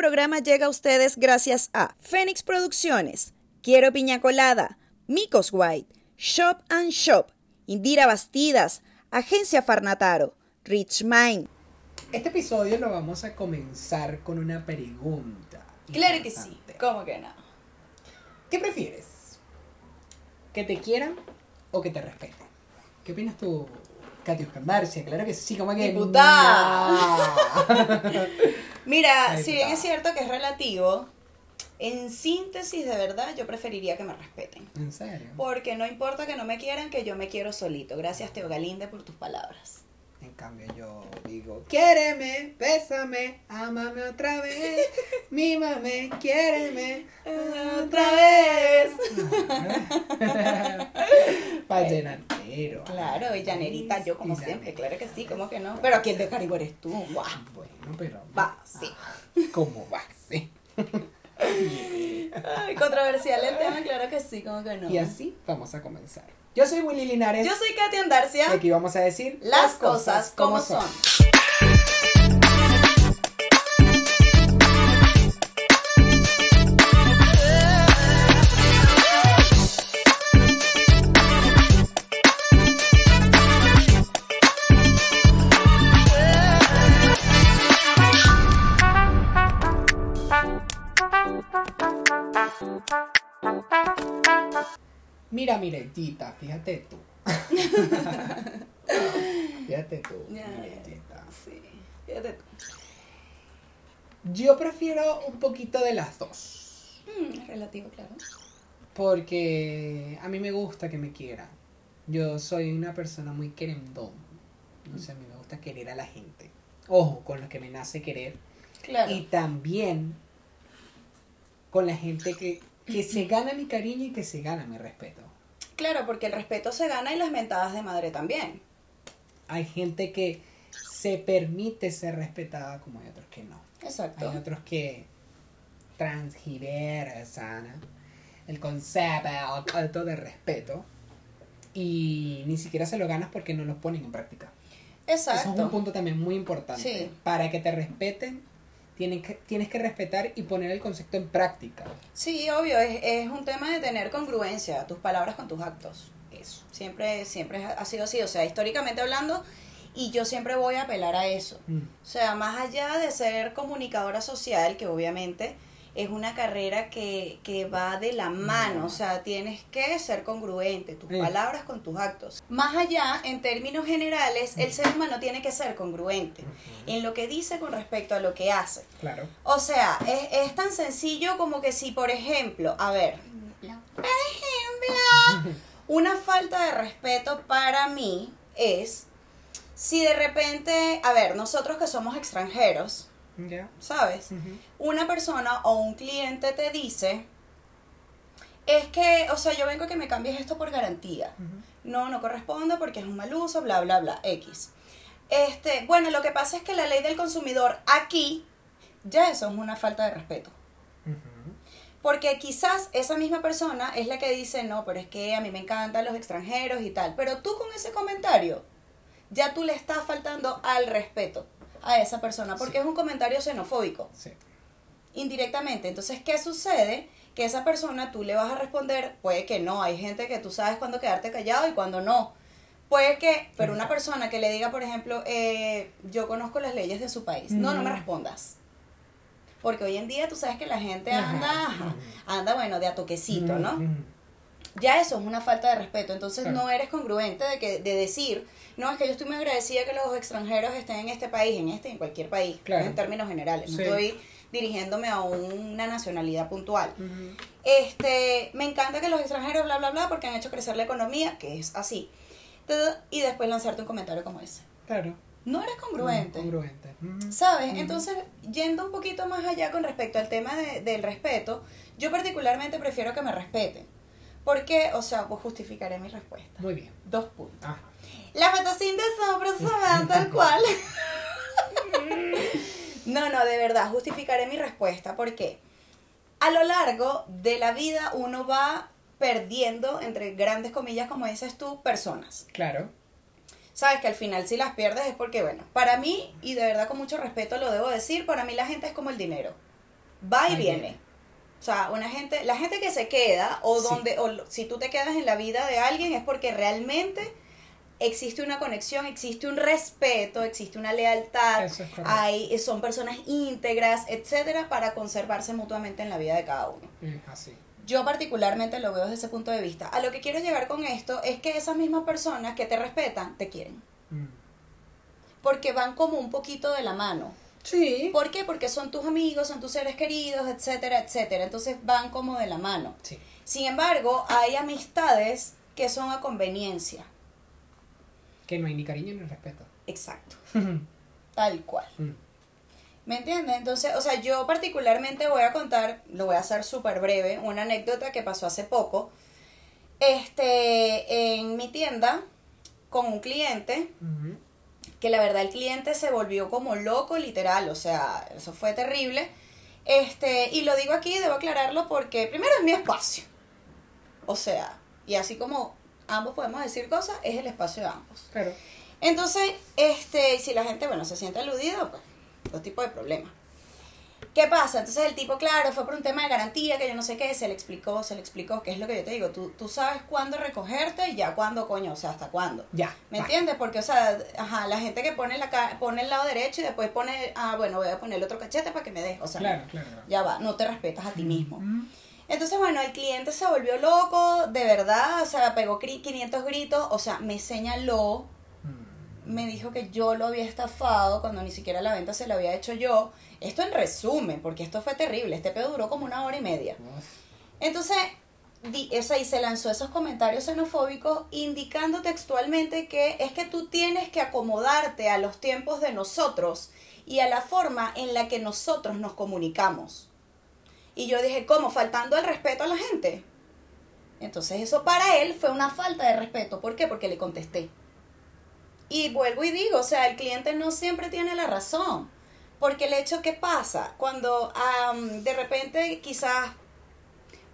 programa llega a ustedes gracias a Fénix Producciones, Quiero Piña Colada, Micos White, Shop and Shop, Indira Bastidas, Agencia Farnataro, Rich Mind. Este episodio lo vamos a comenzar con una pregunta. Claro que sí. ¿cómo que no? ¿Qué prefieres? ¿Que te quieran o que te respeten? ¿Qué opinas tú, Katy Oscar Marcia? Claro que sí, como que. Diputada. No. Mira, si bien es cierto que es relativo, en síntesis de verdad yo preferiría que me respeten. ¿En serio? Porque no importa que no me quieran, que yo me quiero solito. Gracias, Teo Galinde, por tus palabras. Cambio yo digo, quiéreme, bésame, ámame otra vez, mímame, quiéreme Otra vez. Vallenatero. Claro, y llanerita, yo como siempre, claro que sí, como que no. Pero aquí el de Caribe eres tú, guau. Bueno, pero... Va, sí. ¿Cómo va? Sí. Ay, controversial el tema, claro que sí, como que no. Y así vamos a comenzar. Yo soy Willy Linares. Yo soy Katy Andarcia. Y aquí vamos a decir Las cosas como son. Miretita, fíjate tú. fíjate tú, Ya, Miretita. Sí, fíjate tú. Yo prefiero un poquito de las dos. Mm, es relativo, claro. Porque a mí me gusta que me quieran. Yo soy una persona muy querendón. O sea, a mí me gusta querer a la gente. Ojo, con lo que me nace querer. Claro. Y también con la gente que, que se gana mi cariño y que se gana mi respeto. Claro, porque el respeto se gana y las mentadas de madre también. Hay gente que se permite ser respetada como hay otros que no. Exacto. Hay otros que transgiversan el concepto alto de respeto y ni siquiera se lo ganas porque no lo ponen en práctica. Eso es un Exacto. punto también muy importante. Sí. Para que te respeten, tienen que, tienes que respetar y poner el concepto en práctica. Sí, obvio, es, es un tema de tener congruencia, tus palabras con tus actos. Eso. Siempre, siempre ha sido así, o sea, históricamente hablando, y yo siempre voy a apelar a eso. Mm. O sea, más allá de ser comunicadora social, que obviamente es una carrera que, que va de la mano, No. o sea, tienes que ser congruente, tus Sí. palabras con tus actos. Más allá, en términos generales, el ser humano tiene que ser congruente en lo que dice con respecto a lo que hace. Claro. O sea, es, es tan sencillo como que si, por ejemplo, a ver, por ejemplo, una falta de respeto para mí es si de repente, a ver, nosotros que somos extranjeros, ¿sabes? Una persona o un cliente te dice, es que, o sea, yo vengo a que me cambies esto por garantía. No, no corresponde porque es un mal uso, bla, bla, bla, X. Este, bueno, lo que pasa es que la ley del consumidor aquí, ya eso es una falta de respeto. Porque quizás esa misma persona es la que dice, no, pero es que a mí me encantan los extranjeros y tal. Pero tú con ese comentario, ya tú le estás faltando al respeto a esa persona, porque Sí. es un comentario xenofóbico, Sí. indirectamente. Entonces, ¿qué sucede? Que esa persona tú le vas a responder, puede que no, hay gente que tú sabes cuándo quedarte callado y cuándo no. Puede que, pero una persona que le diga, por ejemplo, eh, yo conozco las leyes de su país, no, no me Mm. respondas. Porque hoy en día tú sabes que la gente anda, anda bueno, de a toquecito, ¿no? Ya eso es una falta de respeto. Entonces Claro. no eres congruente de que de decir, no, es que yo estoy muy agradecida que los extranjeros estén en este país, en este en cualquier país, Claro. en términos generales. No estoy dirigiéndome a una nacionalidad puntual. Este, me encanta que los extranjeros, bla, bla, bla, porque han hecho crecer la economía, que es así. Y después lanzarte un comentario como ese. Claro. No eres congruente. Congruente. ¿Sabes? Entonces, yendo un poquito más allá con respecto al tema de- del respeto, yo particularmente prefiero que me respeten. ¿Por qué? O sea, pues justificaré mi respuesta. Muy bien. Dos puntos. Ah. La fotosíntesis se van tal cual. no, no, de verdad, justificaré mi respuesta. ¿Por qué? A lo largo de la vida uno va perdiendo, entre grandes comillas, como dices tú, personas. Claro. Sabes que al final si las pierdes es porque, bueno, para mí, y de verdad con mucho respeto lo debo decir, para mí la gente es como el dinero. va y viene. O sea, una gente, la gente que se queda, o Sí. donde, o lo- si tú te quedas en la vida de alguien, es porque realmente existe una conexión, existe un respeto, existe una lealtad, es hay, son personas íntegras, etcétera, para conservarse mutuamente en la vida de cada uno. Así. Yo particularmente lo veo desde ese punto de vista. A lo que quiero llegar con esto es que esas mismas personas que te respetan, te quieren. Mm. Porque van como un poquito de la mano. Sí. ¿Por qué? Porque son tus amigos, son tus seres queridos, etcétera, etcétera. Entonces van como de la mano. Sí. Sin embargo, hay amistades que son a conveniencia. Que no hay ni cariño ni respeto. Exacto. Tal cual. Mm. ¿Me entiendes? Entonces, o sea, yo particularmente voy a contar, lo voy a hacer súper breve, una anécdota que pasó hace poco. Este, en mi tienda, con un cliente. Que la verdad el cliente se volvió como loco, literal, o sea, eso fue terrible. Este, y lo digo aquí, debo aclararlo porque primero es mi espacio. O sea, y así como ambos podemos decir cosas, es el espacio de ambos. Claro. Entonces, este, si la gente, bueno, se siente aludido, pues, dos tipos de problemas. ¿Qué pasa? Entonces el tipo, claro, fue por un tema de garantía, que yo no sé qué, se le explicó, se le explicó, que es lo que yo te digo, tú, tú sabes cuándo recogerte y ya cuándo, coño, o sea, hasta cuándo. Ya. ¿Me entiendes? Porque, o sea, ajá, la gente que pone, la, pone el lado derecho y después pone, ah, bueno, voy a poner el otro cachete para que me des, o sea, Claro, claro. ya va, no te respetas a ti mismo. Mm. Entonces, bueno, el cliente se volvió loco, de verdad, o sea, pegó cri- 500 gritos, o sea, me señaló. Me dijo que yo lo había estafado cuando ni siquiera la venta se la había hecho yo. Esto en resumen, porque esto fue terrible, este pedo duró como una hora y media. Entonces, di- y se lanzó esos comentarios xenofóbicos indicando textualmente que es que tú tienes que acomodarte a los tiempos de nosotros y a la forma en la que nosotros nos comunicamos. Y yo dije, ¿cómo? Faltando el respeto a la gente. Entonces eso para él fue una falta de respeto. ¿Por qué? Porque le contesté. Y vuelvo y digo, o sea, el cliente no siempre tiene la razón. Porque el hecho que pasa, cuando am, de repente quizás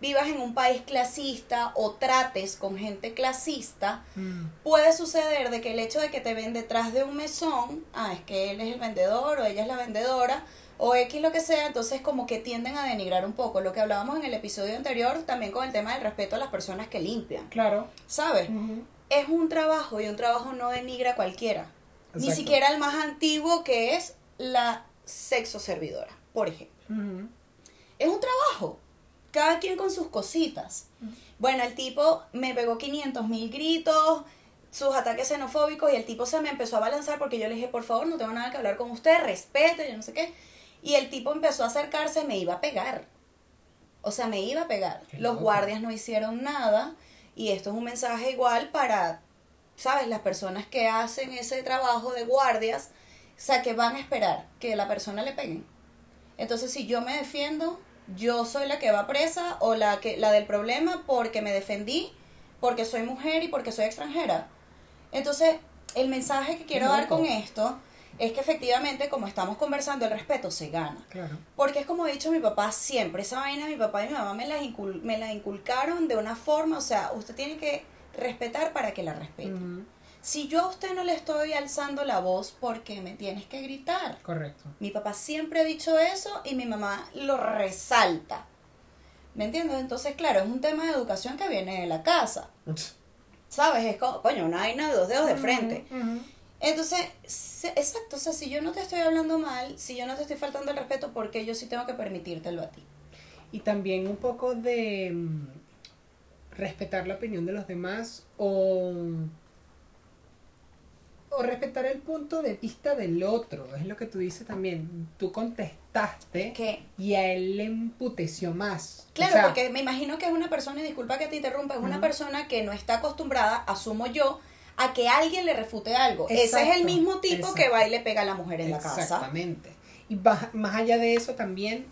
vivas en un país clasista o trates con gente clasista, Mm. puede suceder de que el hecho de que te ven detrás de un mesón, ah, es que él es el vendedor o ella es la vendedora, o X lo que sea, entonces como que tienden a denigrar un poco. Lo que hablábamos en el episodio anterior, también con el tema del respeto a las personas que limpian, Claro. ¿sabes? Es un trabajo y un trabajo no denigra a cualquiera. Ni siquiera el más antiguo que es la sexo servidora, por ejemplo. Es un trabajo. Cada quien con sus cositas. Bueno, el tipo me pegó 500 mil gritos, sus ataques xenofóbicos, y el tipo se me empezó a balanzar porque yo le dije, por favor, no tengo nada que hablar con usted, respete, yo no sé qué. Y el tipo empezó a acercarse, me iba a pegar. O sea, me iba a pegar. Qué Los loco. guardias no hicieron nada, y esto es un mensaje igual para, ¿sabes? Las personas que hacen ese trabajo de guardias, o sea, que van a esperar que la persona le peguen. Entonces, si yo me defiendo, yo soy la que va presa o la que la del problema porque me defendí, porque soy mujer y porque soy extranjera. Entonces, el mensaje que quiero dar con esto es que efectivamente, como estamos conversando, el respeto se gana. Claro. Porque es como ha dicho mi papá siempre, esa vaina mi papá y mi mamá me la, incul- me la inculcaron de una forma, o sea, usted tiene que respetar para que la respete. Si yo a usted no le estoy alzando la voz, ¿por qué me tienes que gritar? Correcto. Mi papá siempre ha dicho eso y mi mamá lo resalta. ¿Me entiendes? Entonces, claro, es un tema de educación que viene de la casa. ¿Sabes? Es como, coño, una vaina de dos dedos de frente. Entonces, se- exacto, o sea, si yo no te estoy hablando mal, si yo no te estoy faltando el respeto, ¿por qué yo sí tengo que permitírtelo a ti? Y también un poco de mm, respetar la opinión de los demás o, o respetar el punto de vista del otro. Es lo que tú dices también. Tú contestaste y a él le emputeció más. O claro, sea, porque me imagino que es una persona, y disculpa que te interrumpa, es una persona que no está acostumbrada, asumo yo, a que alguien le refute algo. Ese es el mismo tipo que va y le pega a la mujer en la casa. Exactamente. Y más allá de eso también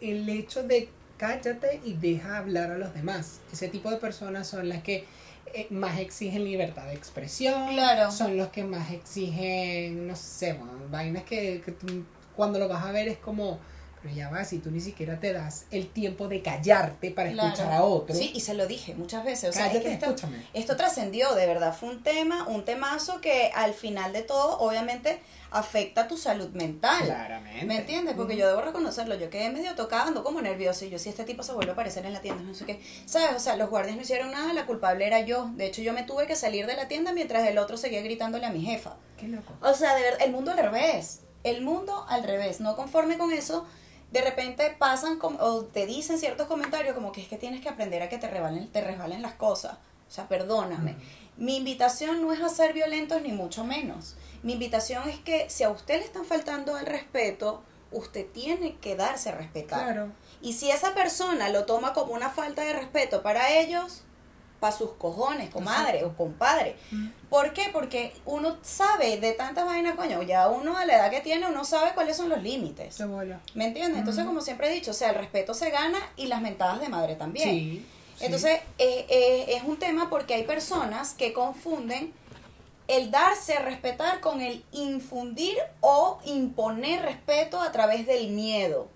el hecho de cállate y deja hablar a los demás. Ese tipo de personas son las que eh, más exigen libertad de expresión. Claro. Son los que más exigen, no sé, bueno, vainas que, que tú cuando lo vas a ver es como, pero ya va, si tú ni siquiera te das el tiempo de callarte para Claro. escuchar a otro. Sí, y se lo dije muchas veces. O sea, es cállate, que esto, escúchame. esto trascendió, de verdad. Fue un tema, un temazo que al final de todo, obviamente, afecta tu salud mental. Claramente. ¿Me entiendes? Porque yo debo reconocerlo, yo quedé medio tocada, ando como nerviosa y yo si este tipo se vuelve a aparecer en la tienda, no sé qué. ¿Sabes? O sea, los guardias no hicieron nada, la culpable era yo. De hecho, yo me tuve que salir de la tienda mientras el otro seguía gritándole a mi jefa. Qué loco. O sea, de verdad, el mundo al revés. El mundo al revés. No conforme con eso, de repente pasan com- o te dicen ciertos comentarios como que es que tienes que aprender a que te resbalen, te resbalen las cosas. O sea, perdóname. Mi invitación no es a ser violentos ni mucho menos. Mi invitación es que si a usted le están faltando el respeto, usted tiene que darse a respetar. Claro. Y si esa persona lo toma como una falta de respeto para ellos, para sus cojones, comadre Exacto. o compadre. ¿Por qué? Porque uno sabe de tantas vainas, coño, ya uno a la edad que tiene, uno sabe cuáles son los límites. ¿Me entiendes? Entonces, como siempre he dicho, o sea, el respeto se gana y las mentadas de madre también. Sí. sí. Entonces, eh, eh, es un tema porque hay personas que confunden el darse a respetar con el infundir o imponer respeto a través del miedo.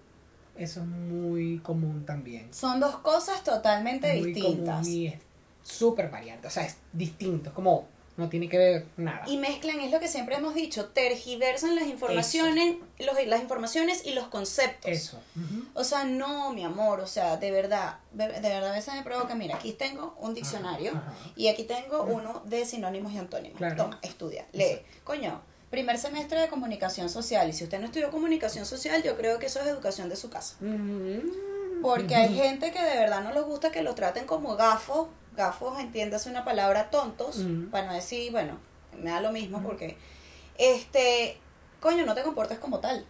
Eso es muy común también. Son dos cosas totalmente muy distintas. común y es súper variante. O sea, es distinto. Es como, no tiene que ver nada. Y mezclan, es lo que siempre hemos dicho, tergiversan las informaciones, los, las informaciones y los conceptos. Eso. O sea, no, mi amor, o sea, de verdad, de, de verdad a veces me provoca, mira, aquí tengo un diccionario ajá. y aquí tengo uno de sinónimos y antónimos. Claro. Toma, estudia, lee. Coño, primer semestre de comunicación social y si usted no estudió comunicación social, yo creo que eso es educación de su casa. Porque hay gente que de verdad no les gusta que lo traten como gafos, gafos, entiéndase una palabra tontos, Mm. para no decir, bueno, me da lo mismo porque, este, coño, no te comportes como tal.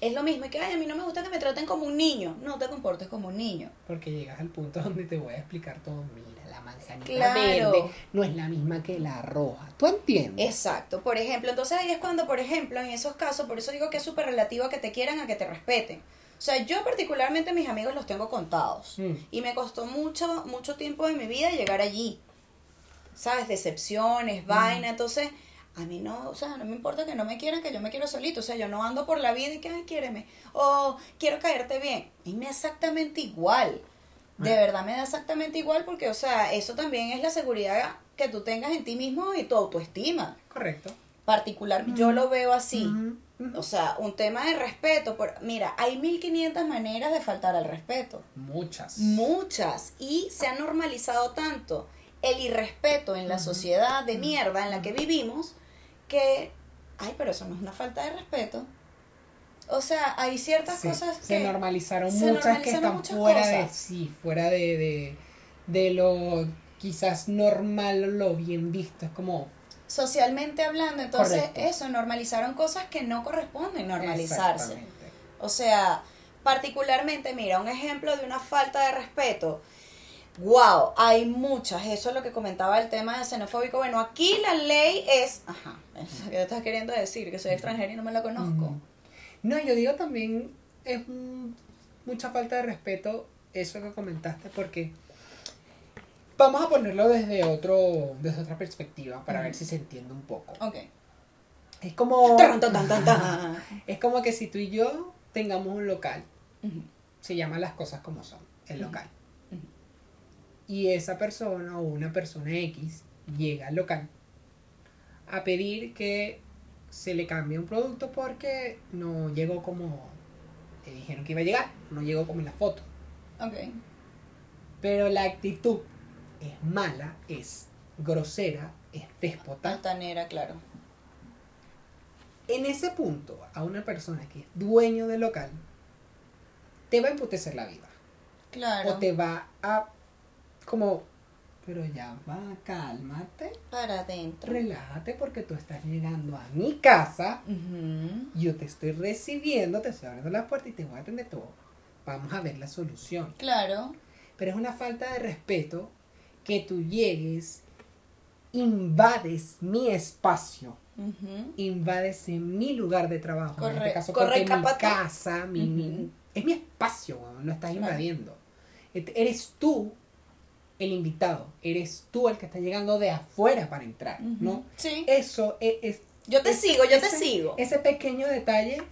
Es lo mismo, y que, ay, a mí no me gusta que me traten como un niño. No te comportes como un niño. Porque llegas al punto donde te voy a explicar todo. Mira, la manzanita Claro. verde no es la misma que la roja. ¿Tú entiendes? Exacto. Por ejemplo, entonces ahí es cuando, por ejemplo, en esos casos, por eso digo que es súper relativo a que te quieran, a que te respeten. O sea, yo particularmente mis amigos los tengo contados. Mm. Y me costó mucho, mucho tiempo de mi vida llegar allí. ¿Sabes? Decepciones, vaina. Entonces, a mí no, o sea, no me importa que no me quieran, que yo me quiero solito. O sea, yo no ando por la vida y que, ay, quiéreme. O quiero caerte bien. Y me da exactamente igual. De verdad me da exactamente igual porque, o sea, eso también es la seguridad que tú tengas en ti mismo y tu autoestima. Correcto. Particular, yo lo veo así. O sea, un tema de respeto. Por, mira, hay 1500 maneras de faltar al respeto. Muchas. Muchas. Y se ha normalizado tanto el irrespeto en la sociedad de mierda en la que vivimos que, ay, pero eso no es una falta de respeto. O sea, hay ciertas Sí, cosas se que... normalizaron se muchas que normalizaron están muchas fuera de sí, fuera de, de, de lo quizás normal lo bien visto. Es como Socialmente hablando, entonces Correcto. eso, normalizaron cosas que no corresponden normalizarse. O sea, particularmente, mira, un ejemplo de una falta de respeto. Wow, hay muchas. Eso es lo que comentaba el tema de xenofóbico. Bueno, aquí la ley es. Ajá, eso que estás queriendo decir, que soy extranjera y no me la conozco. Mm. No, yo digo también es un- mucha falta de respeto eso que comentaste porque vamos a ponerlo desde otro desde otra perspectiva para ver si se entiende un poco. Ok. Es como Tan, tan, tan, tan, tan. es como que si tú y yo tengamos un local, se llama las cosas como son, el local. Y esa persona o una persona X llega al local a pedir que se le cambie un producto porque no llegó como le dijeron que iba a llegar, no llegó como en la foto. Ok. Pero la actitud es mala, es grosera, es déspota. Altanera, claro. En ese punto, a una persona que es dueño del local, te va a emputecer la vida. Claro. O te va a como, pero ya va, cálmate, Para adentro. relájate porque tú estás llegando a mi casa, Ujú. yo te estoy recibiendo, te estoy abriendo la puerta y te voy a atender todo. Vamos a ver la solución. Claro. Pero es una falta de respeto que tú llegues, invades mi espacio, Ujú. invades en mi lugar de trabajo. en Corre- este caso, corre, porque mi casa, mi, es mi espacio, lo estás Claro. invadiendo. Eres tú el invitado, eres tú el que está llegando de afuera para entrar. ¿no? Sí. Eso es... es- Yo te ese- sigo, yo te sigo. Ese pequeño detalle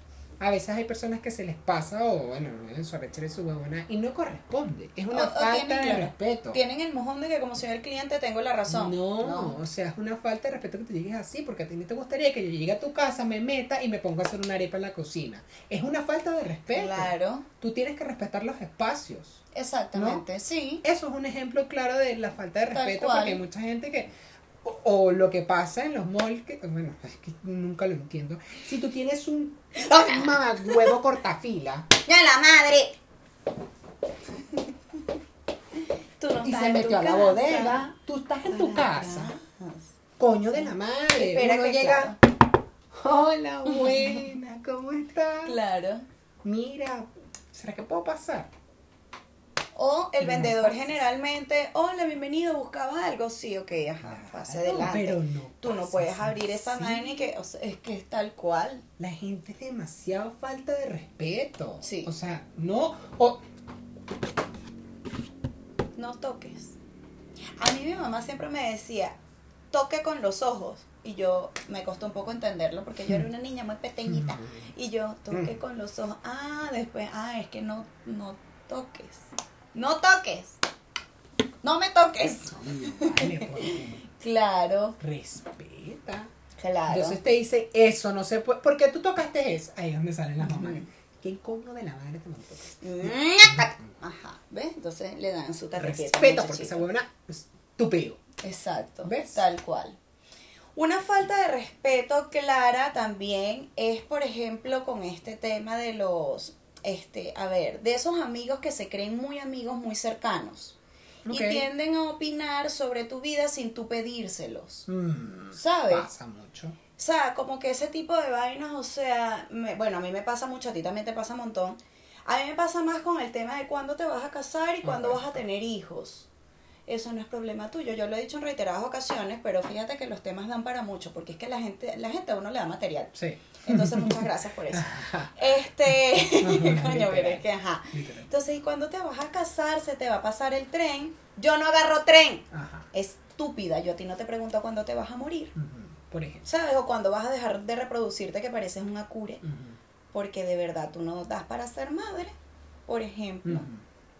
A veces hay personas que se les pasa o, bueno, en su arrechera y su huevona y no corresponde. Es una O- o falta tienen, de respeto. Tienen el mojón de que como soy el cliente tengo la razón. No, o sea, es una falta de respeto que te llegues así, porque a ti no te gustaría que yo llegue a tu casa, me meta y me ponga a hacer una arepa en la cocina. Es una falta de respeto. Claro, Tú tienes que respetar los espacios. exactamente, sí. Eso es un ejemplo claro de la falta de respeto, porque hay mucha gente que, o, o lo que pasa en los malls, que, bueno, es que nunca lo entiendo. Si tú tienes un mamá huevo cortafila ¡Ya la madre! Tú no y estás se metió a la casa. bodega, tú estás en tu casa, coño de la madre. Espera Uno que llega, hola, buena, ¿cómo estás? Claro. Mira, ¿será que puedo pasar? O el vendedor generalmente, hola, bienvenido, ¿buscaba algo? Sí, ok, ajá, pase Claro, adelante. pero no Tú no puedes abrir esa vaina y que, o sea, es que es tal cual. La gente es demasiado falta de respeto. Sí. O sea, no. O, No toques. A mí mi mamá siempre me decía, toque con los ojos. Y yo me costó un poco entenderlo porque yo era una niña muy pequeñita. Y yo toque Mm. con los ojos. Ah, después, ah, es que no, no toques. No toques. No me toques. Vale, porque Claro, respeta. claro. Entonces te dice, eso no se puede. ¿Por qué tú tocaste eso? Ahí es donde salen las mamás. ¿Qué coño de la madre te tocar? Ajá, ¿ves? Entonces le dan su tarjeta. Respeto, porque esa huevona es estúpido. Exacto, ¿Ves? tal cual. Una falta de respeto clara también es, por ejemplo, con este tema de los, este, a ver, de esos amigos que se creen muy amigos, muy cercanos. Y tienden a opinar sobre tu vida sin tú pedírselos. Mm, ¿Sabes? Pasa mucho. O sea, como que ese tipo de vainas, o sea, me- bueno, a mí me pasa mucho, a ti también te pasa un montón. A mí me pasa más con el tema de cuándo te vas a casar y cuándo vas a tener hijos. Eso no es problema tuyo. Yo lo he dicho en reiteradas ocasiones, pero fíjate que los temas dan para mucho, porque es que la gente, la gente a uno le da material. Sí. Entonces, muchas gracias por eso. Este, coño, es que ajá. Literal. Entonces, y cuando te vas a casar, se te va a pasar el tren. Yo no agarro tren. Ajá. Estúpida, yo a ti no te pregunto cuándo te vas a morir. Por ejemplo. ¿Sabes? O cuando vas a dejar de reproducirte que pareces un acure. Porque de verdad tú no das para ser madre, por ejemplo.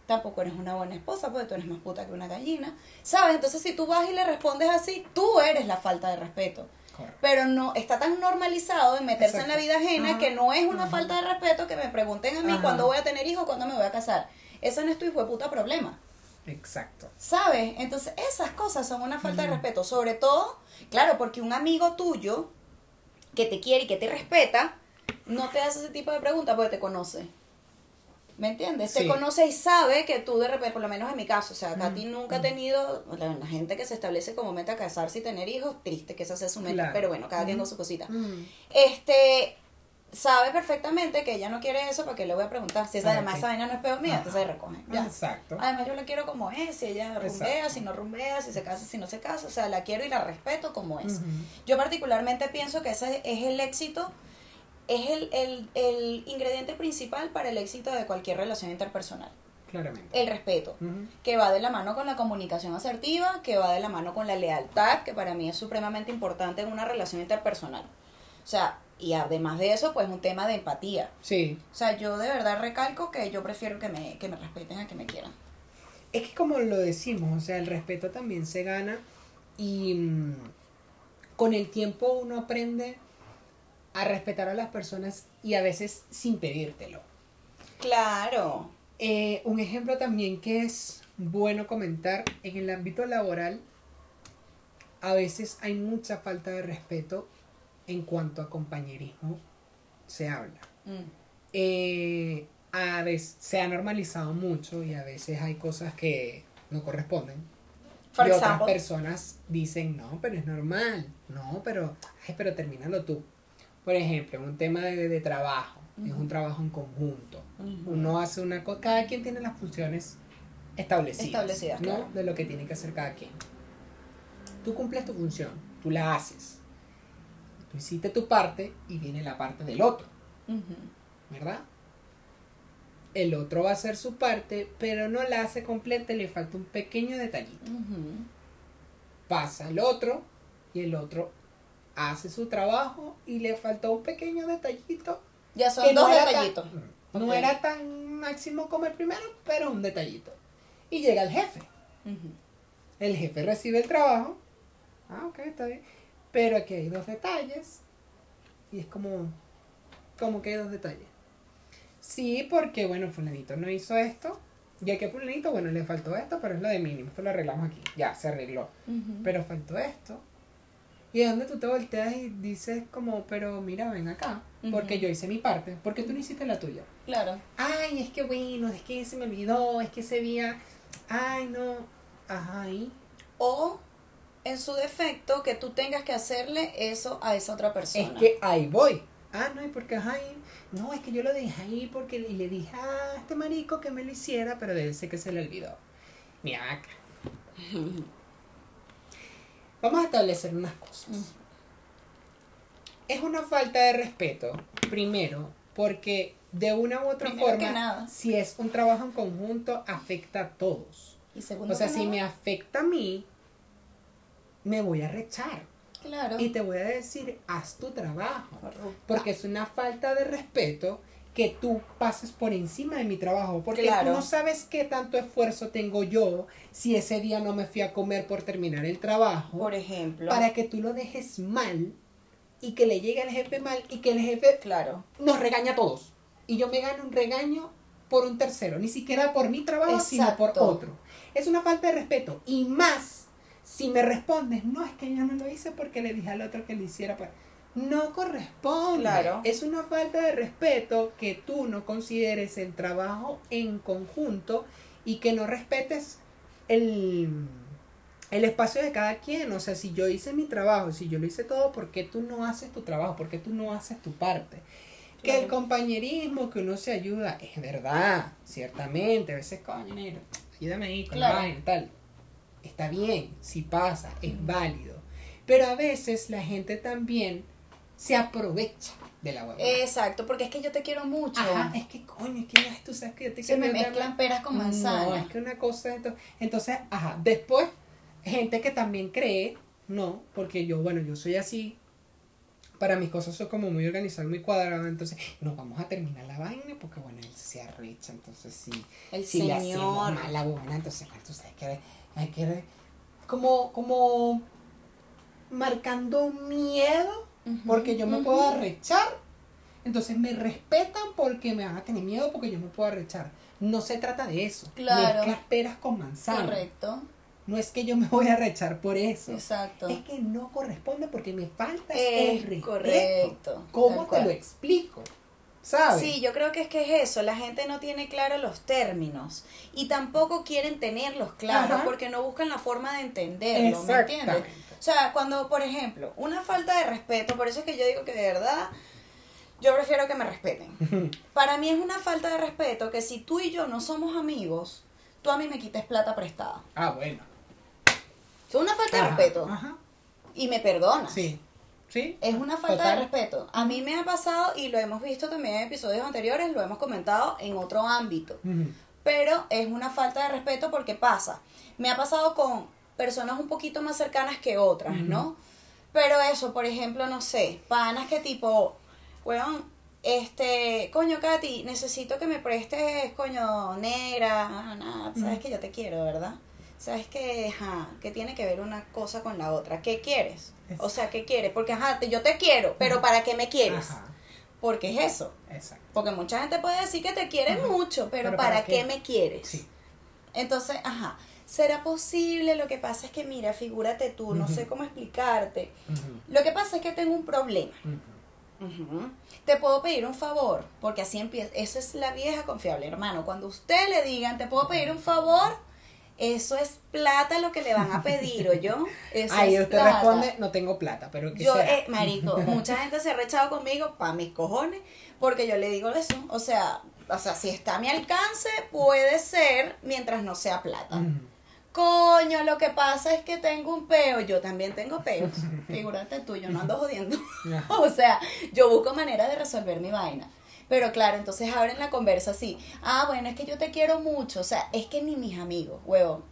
Tampoco eres una buena esposa porque tú eres más puta que una gallina. ¿Sabes? Entonces si tú vas y le respondes así, tú eres la falta de respeto. Correcto. Pero no, está tan normalizado en meterse en la vida ajena Ajá. que no es una Ajá. falta de respeto que me pregunten a mí Ajá. cuándo voy a tener hijos, cuándo me voy a casar. Eso no es tu hijo de puta problema. Exacto. ¿Sabes? Entonces, esas cosas son una falta de respeto. Sobre todo, claro, porque un amigo tuyo que te quiere y que te respeta, no te hace ese tipo de preguntas porque te conoce. ¿Me entiendes? Te Sí. conoce y sabe que tú de repente, por lo menos en mi caso, o sea, Katy Mm, nunca ha mm. tenido, la, la gente que se establece como meta casarse y tener hijos, triste que esa sea su meta, Claro. pero bueno, cada quien Ujú. con su cosita. Mm. Este, sabe perfectamente que ella no quiere eso, porque le voy a preguntar si esa, Ah, además esa vaina no es peor mía, Ajá. entonces se recoge. Ya. Exacto. Además yo la quiero como es, si ella rumbea, Exacto. si no rumbea, si se casa, si no se casa, o sea, la quiero y la respeto como es. Yo particularmente pienso que ese es el éxito, es el, el, el ingrediente principal para el éxito de cualquier relación interpersonal. Claramente. El respeto, que va de la mano con la comunicación asertiva, que va de la mano con la lealtad, que para mí es supremamente importante en una relación interpersonal. O sea, y además de eso, pues un tema de empatía. Sí. O sea, yo de verdad recalco que yo prefiero que me, que me respeten a que me quieran. Es que como lo decimos, o sea, el respeto también se gana y mm, con el tiempo uno aprende a respetar a las personas y a veces sin pedírtelo. Claro. Eh, un ejemplo también que es bueno comentar en el ámbito laboral, a veces hay mucha falta de respeto en cuanto a compañerismo se habla. Mm. Eh, a veces se ha normalizado mucho y a veces hay cosas que no corresponden. For y otras example. personas dicen, no, pero es normal. No, pero, ay, pero termínalo tú. Por ejemplo, un tema de, de trabajo. Es un trabajo en conjunto. Uno hace una cosa, cada quien tiene las funciones establecidas. Establecidas, ¿no? claro. De lo que tiene que hacer cada quien. Tú cumples tu función, tú la haces. Tú hiciste tu parte y viene la parte del otro. ¿verdad? El otro va a hacer su parte, pero no la hace completa, le falta un pequeño detallito. Pasa el otro y el otro hace su trabajo y le faltó un pequeño detallito Ya son que dos tan- detallitos. no era tan máximo como el primero, pero un detallito. Y llega el jefe. El jefe recibe el trabajo. Ah, ok, está bien. Pero aquí hay dos detalles. Y es como, como que hay dos detalles. Sí, porque bueno, fulanito no hizo esto. Ya que fulanito, bueno, le faltó esto, pero es lo de mínimo. Esto lo arreglamos aquí. Ya, se arregló. Pero faltó esto. Y es donde tú te volteas y dices como, pero mira, ven acá. Porque yo hice mi parte. Porque tú no hiciste la tuya. Claro. Ay, es que bueno, es que se me olvidó, es que ese día. Ay, no. Ajá, ¿y? O, en su defecto, que tú tengas que hacerle eso a esa otra persona. Es que ahí voy. Ah, no, y porque ajá, y- no, es que yo lo dejé ahí porque y le dije a este marico que me lo hiciera, pero debe ser que se le olvidó. Mira acá. Vamos a establecer unas cosas. Es una falta de respeto, primero, porque de una u otra Primero forma, nada. si es un trabajo en conjunto, afecta a todos. Y segundo O sea, si nada, me afecta a mí, me voy a rechar. Claro. Y te voy a decir, haz tu trabajo. Correcto. Porque es una falta de respeto que tú pases por encima de mi trabajo. Porque Claro. tú no sabes qué tanto esfuerzo tengo yo si ese día no me fui a comer por terminar el trabajo. Por ejemplo. para que tú lo dejes mal y que le llegue al jefe mal y que el jefe Claro. nos regaña a todos. Y yo me gano un regaño por un tercero, ni siquiera por mi trabajo, sino por otro. Es una falta de respeto. Y más si me respondes, no, es que yo no lo hice porque le dije al otro que lo hiciera. pa-". No corresponde. Claro. Es una falta de respeto que tú no consideres el trabajo en conjunto y que no respetes el, el espacio de cada quien. O sea, si yo hice mi trabajo, si yo lo hice todo, ¿por qué tú no haces tu trabajo? ¿Por qué tú no haces tu parte? Que el compañerismo, que uno se ayuda, es verdad, ciertamente. A veces, coño, negro, ayúdame ahí con Claro. la vaina y tal. Está bien, si pasa, es válido. Pero a veces la gente también se aprovecha de la huevada. Exacto, porque es que yo te quiero mucho. Ajá, es que coño, es que tú sabes que yo te Se me quiero dar mezclan la- peras con manzanas. No, es que una cosa. ento- Entonces, ajá, después, gente que también cree, no, porque yo, bueno, yo soy así. Para mis cosas soy como muy organizado, muy cuadrado. Entonces, no vamos a terminar la vaina porque, bueno, él se arrecha. Entonces, sí. El si le hacemos señor. mal a buena, entonces, bueno, tú sabes que hay que. Como, como marcando miedo Porque yo me puedo arrechar. Entonces me respetan porque me van a tener miedo porque yo me puedo arrechar. No se trata de eso. Claro. Mezclas peras con manzana. Correcto. No es que yo me voy a arrechar por eso. Exacto. Es que no corresponde porque me falta Es el respeto. correcto, ¿Cómo te lo explico? ¿Sabes? Sí, yo creo que es que es eso, la gente no tiene claro los términos y tampoco quieren tenerlos claros Ajá. porque no buscan la forma de entenderlo, ¿me entiendes? O sea, cuando, por ejemplo, una falta de respeto, por eso es que yo digo que de verdad, yo prefiero que me respeten. Para mí es una falta de respeto que si tú y yo no somos amigos, tú a mí me quites plata prestada. Ah, bueno. Es una falta de respeto Ajá. y me perdonas. Sí. Sí. Es una falta Total. de respeto. A mí me ha pasado y lo hemos visto también en episodios anteriores, lo hemos comentado en otro ámbito. Pero es una falta de respeto porque pasa. Me ha pasado con personas un poquito más cercanas que otras, ¿no? Pero eso, por ejemplo, no sé, panas que tipo, weón, este, coño, Katy, necesito que me prestes, coño, negra, ah, nada, sabes que yo te quiero, ¿verdad? Sabes que, ajá, que tiene que ver una cosa con la otra. ¿Qué quieres? O sea, ¿qué quieres? Porque, ajá, te- yo te quiero, pero ¿para qué me quieres? Ajá. Porque es eso. Exacto. Porque mucha gente puede decir que te quiere mucho, pero, Pero ¿para, ¿para qué? qué? me quieres? Sí. Entonces, ajá, ¿será posible? Lo que pasa es que, mira, figúrate tú, no sé cómo explicarte. Lo que pasa es que tengo un problema. Te puedo pedir un favor, porque así empieza. Esa es la vieja confiable, hermano. Cuando usted le digan, te puedo pedir un favor, eso es plata lo que le van a pedir, ¿o yo? Eso Ahí es usted plata. responde, no tengo plata, pero ¿qué Yo, será? eh, marico, mucha gente se ha rechado conmigo pa' mis cojones, porque yo le digo eso. O sea, o sea, si está a mi alcance, puede ser mientras no sea plata. Coño, lo que pasa es que tengo un peo. Yo también tengo peos. Figúrate tú, yo no ando jodiendo. O sea, yo busco maneras de resolver mi vaina. Pero claro, entonces abren la conversa así. Ah, bueno, es que yo te quiero mucho. O sea, es que ni mis amigos, huevón.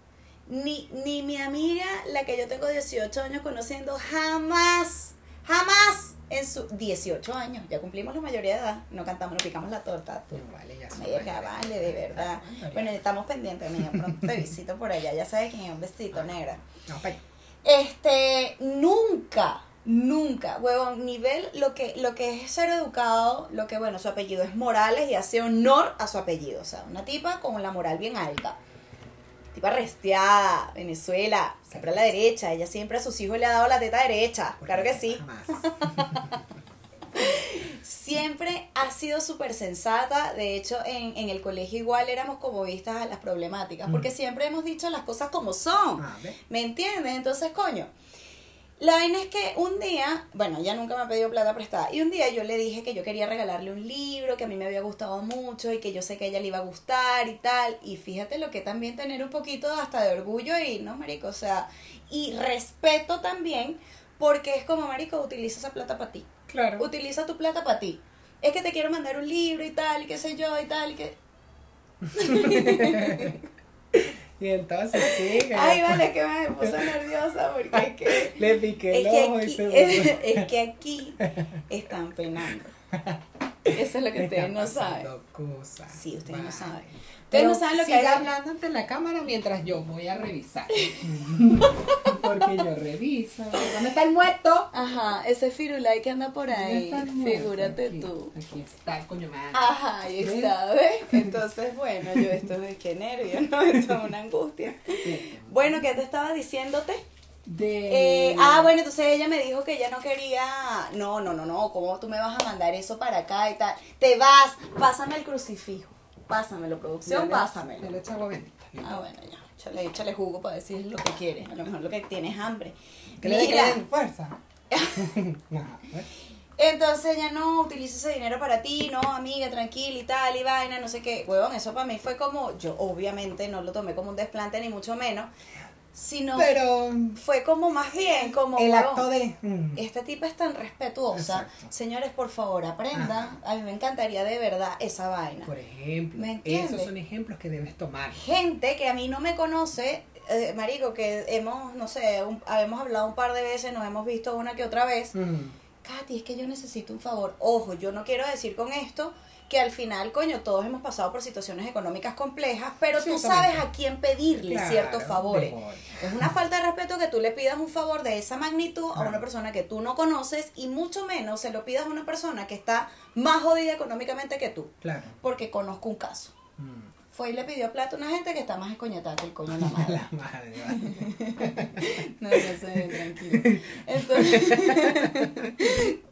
Ni, ni mi amiga, la que yo tengo 18 años conociendo, jamás, jamás en su 18 años, ya cumplimos la mayoría de edad, no cantamos, no picamos la torta. Tú. No, vale, ya Verga, mayor. vale, de verdad. Bueno, estamos pendientes, amiga, pronto te visito por allá, ya sabes quién es, un besito, negra. No, pa' allá. Este, nunca, nunca, huevón, nivel, lo que, lo que es ser educado, lo que, bueno, su apellido es Morales y hace honor a su apellido, o sea, una tipa con la moral bien alta. Tipa resteada, Venezuela, siempre a la derecha, ella siempre a sus hijos le ha dado la teta derecha, claro que sí. Siempre ha sido súper sensata. De hecho, en, en el colegio igual éramos como vistas a las problemáticas. Porque siempre hemos dicho las cosas como son. Ah. ¿Me entiendes? Entonces, coño. La vaina es que un día, bueno, ella nunca me ha pedido plata prestada. Y un día yo le dije que yo quería regalarle un libro que a mí me había gustado mucho y que yo sé que a ella le iba a gustar y tal. Y fíjate lo que también tener un poquito hasta de orgullo y, ¿no, marico? O sea, y respeto también porque es como, marico, utiliza esa plata para ti Claro. utiliza tu plata para ti. Es que te quiero mandar un libro y tal, y qué sé yo, y tal, y que... Y entonces sí. Ay, ya- vale, que me puse nerviosa porque es que... Le piqué el ojo y se es, que aquí están penando. Eso es lo que ustedes no saben. Cosas. Sí, ustedes no saben. Ustedes no saben lo que hay. hablando ante la cámara mientras yo voy a revisar. Porque yo reviso. ¿Dónde está el muerto? Ajá, ese firulai que anda por ¿Dónde ahí, está el muerto? figúrate Aquí, tú. Aquí está el coño madre. Ajá, ahí ¿Ves? está, ¿ves? Entonces, bueno, yo esto de qué nervio, ¿no? Esto es una angustia. Bueno, ¿qué te estaba diciéndote? De... Eh, ah, bueno, entonces ella me dijo que ella no quería. No, no, no, no. ¿Cómo tú me vas a mandar eso para acá y tal? Te vas, pásame el crucifijo. Pásamelo, producción, pásamelo. yo le echo agua bendita. Ah, bueno, ya. Échale, échale jugo para decir lo que quieres. A lo mejor lo que tienes hambre. Que le den fuerza. Entonces ella no utiliza ese dinero para ti, no, amiga, tranquila y tal, y vaina, no sé qué. Huevón, eso para mí fue como. Yo, obviamente, no lo tomé como un desplante, ni mucho menos. Sino Pero fue como más bien, como. el acto de... mm, Esta tipa es tan respetuosa. Exacto. Señores, por favor, aprendan. A mí me encantaría de verdad esa vaina. Por ejemplo, ¿Me esos son ejemplos que debes tomar. Gente que a mí no me conoce, eh, marico, que hemos, no sé, un- hemos hablado un par de veces, nos hemos visto una que otra vez. Mm, Katy, es que yo necesito un favor. Ojo, yo no quiero decir con esto que al final, coño, todos hemos pasado por situaciones económicas complejas, pero tú Ciertamente. sabes a quién pedirle claro, ciertos favores. Es una falta de respeto que tú le pidas un favor de esa magnitud a una persona que tú no conoces y mucho menos se lo pidas a una persona que está más jodida económicamente que tú. Claro. Porque conozco un caso. Mm. Fue y le pidió plata a una gente que está más escoñetada que el coño de la madre. La madre. No, no sé, tranquilo. Entonces,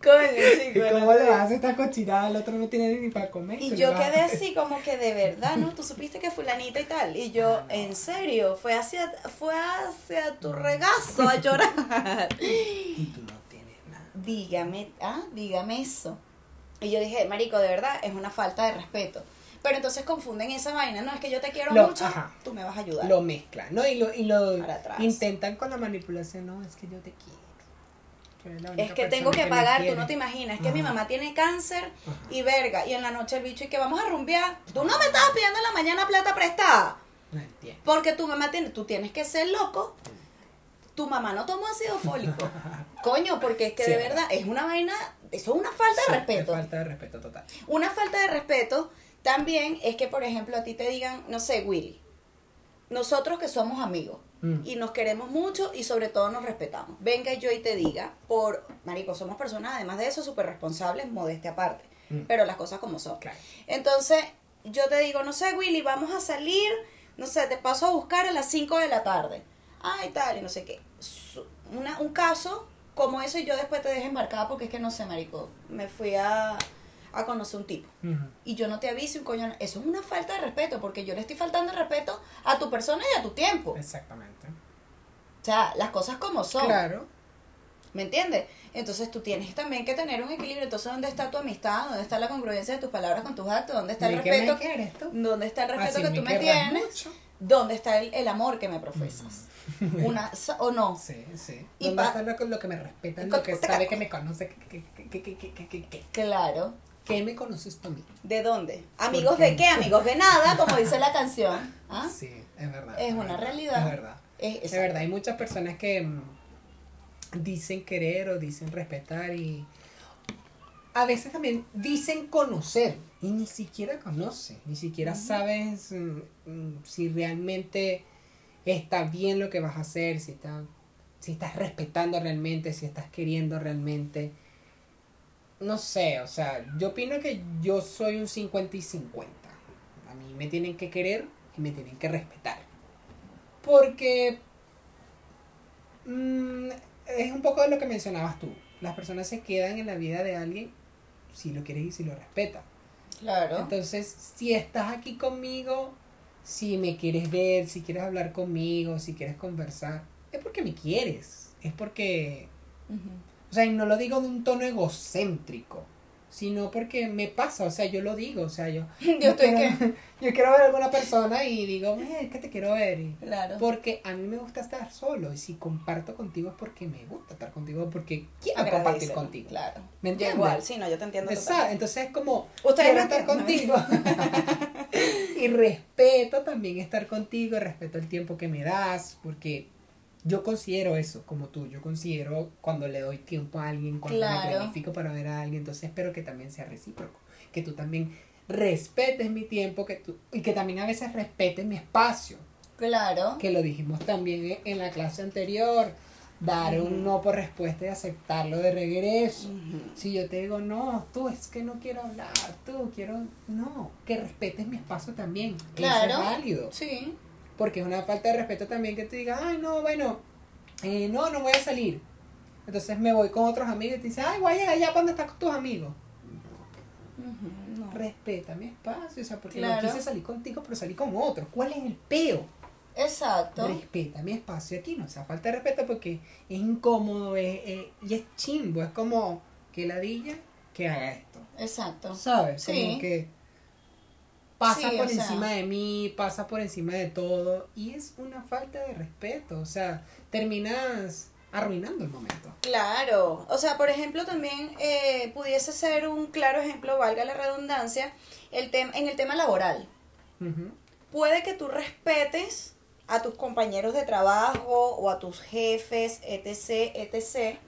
coño, ¿Y chico. cómo le vas a esta cochinada? El otro no tiene ni para comer. Y yo quedé así como que de verdad, ¿no? Tú supiste que fulanita y tal. Y yo, en serio, fue hacia, fue hacia tu regazo a llorar. Y tú no tienes nada. dígame, ah, dígame eso. Y yo dije, marico, de verdad, es una falta de respeto. Pero entonces confunden esa vaina, no, es que yo te quiero Lo- mucho, ajá. tú me vas a ayudar. Lo mezclan, ¿no? Y lo, y lo intentan con la manipulación. No, es que yo te quiero. Es que tengo que pagar, tú no te imaginas, es que mi mamá tiene cáncer Ajá. y verga, y en la noche el bicho y que vamos a rumbear. Tú no me estabas pidiendo en la mañana plata prestada, No entiendo. porque tu mamá tiene, tú tienes que ser loco. Tu mamá no tomó ácido fólico. Coño, porque es que Sí, de es verdad es una vaina, eso es una falta Sí, de es respeto. falta de respeto total. Una falta de respeto también es que, por ejemplo, a ti te digan, no sé, Willy, nosotros que somos amigos Mm. y nos queremos mucho y sobre todo nos respetamos. Venga yo y te diga, por, marico, somos personas, además de eso, súper responsables, modestia aparte, Mm. pero las cosas como son. Claro. Entonces, yo te digo, no sé, Willy, vamos a salir, no sé, te paso a buscar a las 5 de la tarde. Ay, tal, y no sé qué. Una, un caso como eso y yo después te dejé embarcada porque es que no sé, marico, me fui a, a conocer un tipo y yo no te aviso un coño. Eso es una falta de respeto porque yo le estoy faltando el respeto a tu persona y a tu tiempo. Exactamente. O sea, las cosas como son. Claro. ¿Me entiendes? Entonces tú tienes también que tener un equilibrio. Entonces, ¿dónde está tu amistad? ¿Dónde está la congruencia de tus palabras con tus actos? ¿Dónde está el ¿De qué respeto? tú? ¿Dónde está el respeto Así que tú me tienes? mucho. ¿Dónde está el, el amor que me profesas? Una, ¿O no? Sí, sí. Y ¿Dónde está lo, que- lo que me respetan, Y lo que sabe que me conoce? ¿Qué, qué, qué, qué, qué, qué, qué, qué? Claro. ¿Qué me conoces tú a mí? ¿De dónde? ¿Amigos qué? de qué? Amigos de nada, como dice la canción. ¿Ah? Sí, es verdad. Es una verdad, realidad. Es verdad. Es, Es verdad, hay muchas personas que mm, dicen querer o dicen respetar y... a veces también dicen conocer y ni siquiera conoce, ni siquiera sabes mm, mm, si realmente está bien lo que vas a hacer, si, está, si estás respetando realmente, si estás queriendo realmente. No sé, o sea, yo opino que yo soy un 50 y 50. A mí me tienen que querer y me tienen que respetar. Porque mm, es un poco de lo que mencionabas tú. Las personas se quedan en la vida de alguien si lo quieres y si lo respetas. Claro. Entonces, si estás aquí conmigo, si me quieres ver, si quieres hablar conmigo, si quieres conversar, es porque me quieres. Es porque... O sea, y no lo digo de un tono egocéntrico, sino porque me pasa, o sea, yo lo digo, o sea, yo... Yo estoy quiero, que- yo quiero ver a alguna persona y digo, eh, es que te quiero ver. Y- Claro. Porque a mí me gusta estar solo y si comparto contigo es porque me gusta estar contigo, porque quiero compartir contigo. Claro. ¿Me entiendes? igual, sí, no, yo te entiendo Exacto, entonces es como Ustedes quiero estar contigo y respeto también estar contigo, respeto el tiempo que me das, porque yo considero eso como tú, yo considero cuando le doy tiempo a alguien, cuando me planifico para ver a alguien, entonces espero que también sea recíproco, que tú también respetes mi tiempo que tú, y que también a veces respetes mi espacio, Claro. que lo dijimos también en- la clase anterior, dar un no por respuesta y aceptarlo de regreso. Si yo te digo, no, tú es que no quiero hablar, tú quiero, no, que respetes mi espacio también. Claro. Eso es válido. Sí. Porque es una falta de respeto también que te digas, ay, no, bueno, eh, no, no voy a salir. Entonces me voy con otros amigos y te dicen, ay, voy a allá cuando estás con tus amigos. No. Respeta mi espacio, o sea, porque Claro. no quise salir contigo, pero salí con otros. ¿Cuál es el peo? Exacto. Respeta mi espacio aquí, no sea falta de respeto porque es incómodo es, es- y es chimbo, es como que ladilla que haga esto. Exacto. ¿Sabes? Sí. Como que pasa Sí, por sea. encima de mí, pasa por encima de todo y es una falta de respeto, o sea, terminas arruinando el momento. Claro, o sea, por ejemplo, también eh, pudiese ser un claro ejemplo, valga la redundancia, el tem- en el tema laboral. Puede que tú respetes a tus compañeros de trabajo o a tus jefes, etc., etc.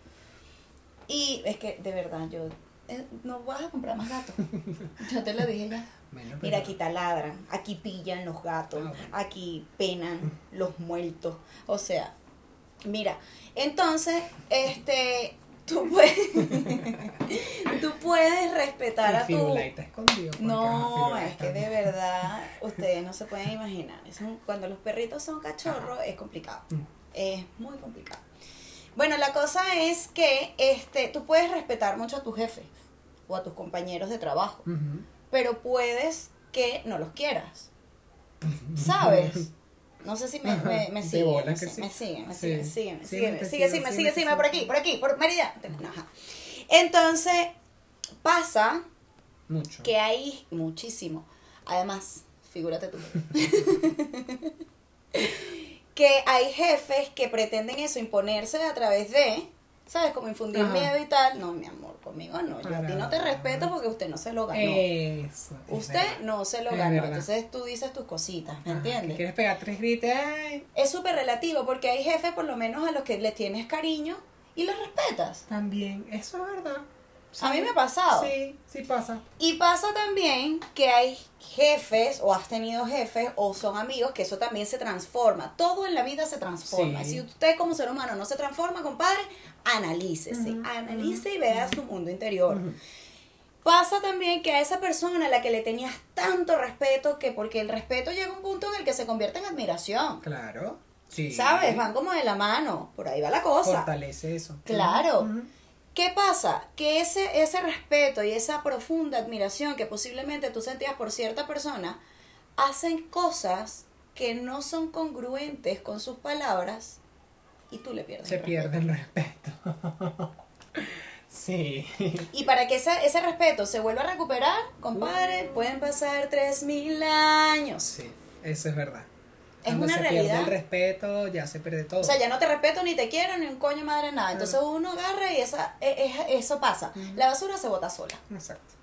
Y es que, de verdad, yo eh, no vas a comprar más gatos. Yo te lo dije ya. Bueno, Mira, aquí taladran, aquí pillan los gatos, Ah, bueno. aquí penan los muertos. O sea, mira, entonces, este, tú puedes, tú puedes respetar a tu... No, es que de verdad, ustedes no se pueden imaginar. Cuando los perritos son cachorros es complicado. Mm. Es muy complicado. Bueno, la cosa es que este, tú puedes respetar mucho a tu jefe o a tus compañeros de trabajo. Pero puedes que no los quieras. ¿Sabes? No sé si me, me, me que sé, sí. me siguen, me te sigue, sigo, sígueme, sí, sigue, sígueme sigo. por aquí, por aquí, por Mérida. Ajá. Entonces, pasa Mucho. que hay muchísimo. Además, figúrate tú. que hay jefes que pretenden eso, imponerse a través de, ¿sabes? Como infundir Ajá. miedo y tal. No, mi amor, conmigo no. Yo a ti no te respeto porque usted no se lo ganó. Eso. es Usted verdad. no se lo Es ganó, verdad. entonces tú dices tus cositas, ¿me Ajá, entiendes? quieres pegar tres gritos, Es súper relativo porque hay jefes por lo menos a los que le tienes cariño y los respetas. también, eso es verdad. A mí me ha pasado. Sí, sí pasa. Y pasa también que hay jefes o has tenido jefes o son amigos que eso también se transforma. Todo en la vida se transforma. Sí. Si usted como ser humano no se transforma, compadre, analícese. Ujú, Analice y vea su mundo interior. Pasa también que a esa persona a la que le tenías tanto respeto, que porque el respeto llega a un punto en el que se convierte en admiración. Claro. Sí. ¿Sabes? Van como de la mano. Por ahí va la cosa. Fortalece eso. Claro. ¿Qué pasa? Que ese, ese respeto y esa profunda admiración que posiblemente tú sentías por cierta persona, hacen cosas que no son congruentes con sus palabras y tú le pierdes. Se el pierde el respeto. sí. Y para que ese, ese respeto se vuelva a recuperar, compadre, pueden pasar 3.000 años. Sí, eso es verdad. Es Cuando una se realidad. pierde el respeto, ya se pierde todo. O sea, ya no te respeto, ni te quiero, ni un coño madre, nada. Entonces uno agarra y esa, e- e- eso pasa. La basura se bota sola. Exacto.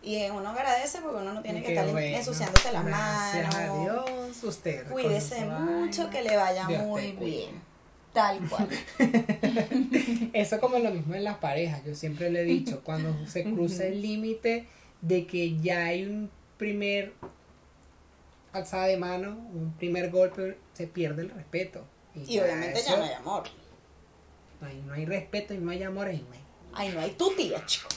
Y uno agradece porque uno no tiene que estar bueno. ensuciándose las Gracias manos. a Dios, usted. Cuídese mucho, que le vaya Dios muy bien. Tal cual. Eso como lo mismo en las parejas, yo siempre le he dicho, cuando se cruza el límite de que ya hay un primer alzada de mano, un primer golpe, se pierde el respeto. Y, obviamente ya no hay amor. Ahí no hay respeto y no hay amor, ahí no hay. Ahí no hay tu tía, chico.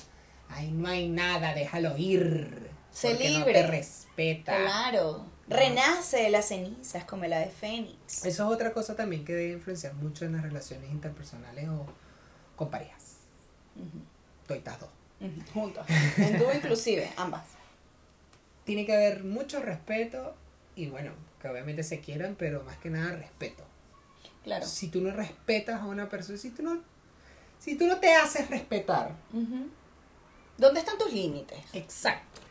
Ahí no hay nada, déjalo ir. Se libre. No te respeta. Claro. Renace de las cenizas como la de Fénix. Eso es otra cosa también que debe influenciar mucho en las relaciones interpersonales o con parejas. Toitas dos. Juntos. En dúo inclusive, ambas. Tiene que haber mucho respeto y bueno, que obviamente se quieran, pero más que nada respeto. Claro. Si tú no respetas a una persona, si tú no, si tú no te haces respetar. ¿Dónde están tus límites? Exacto.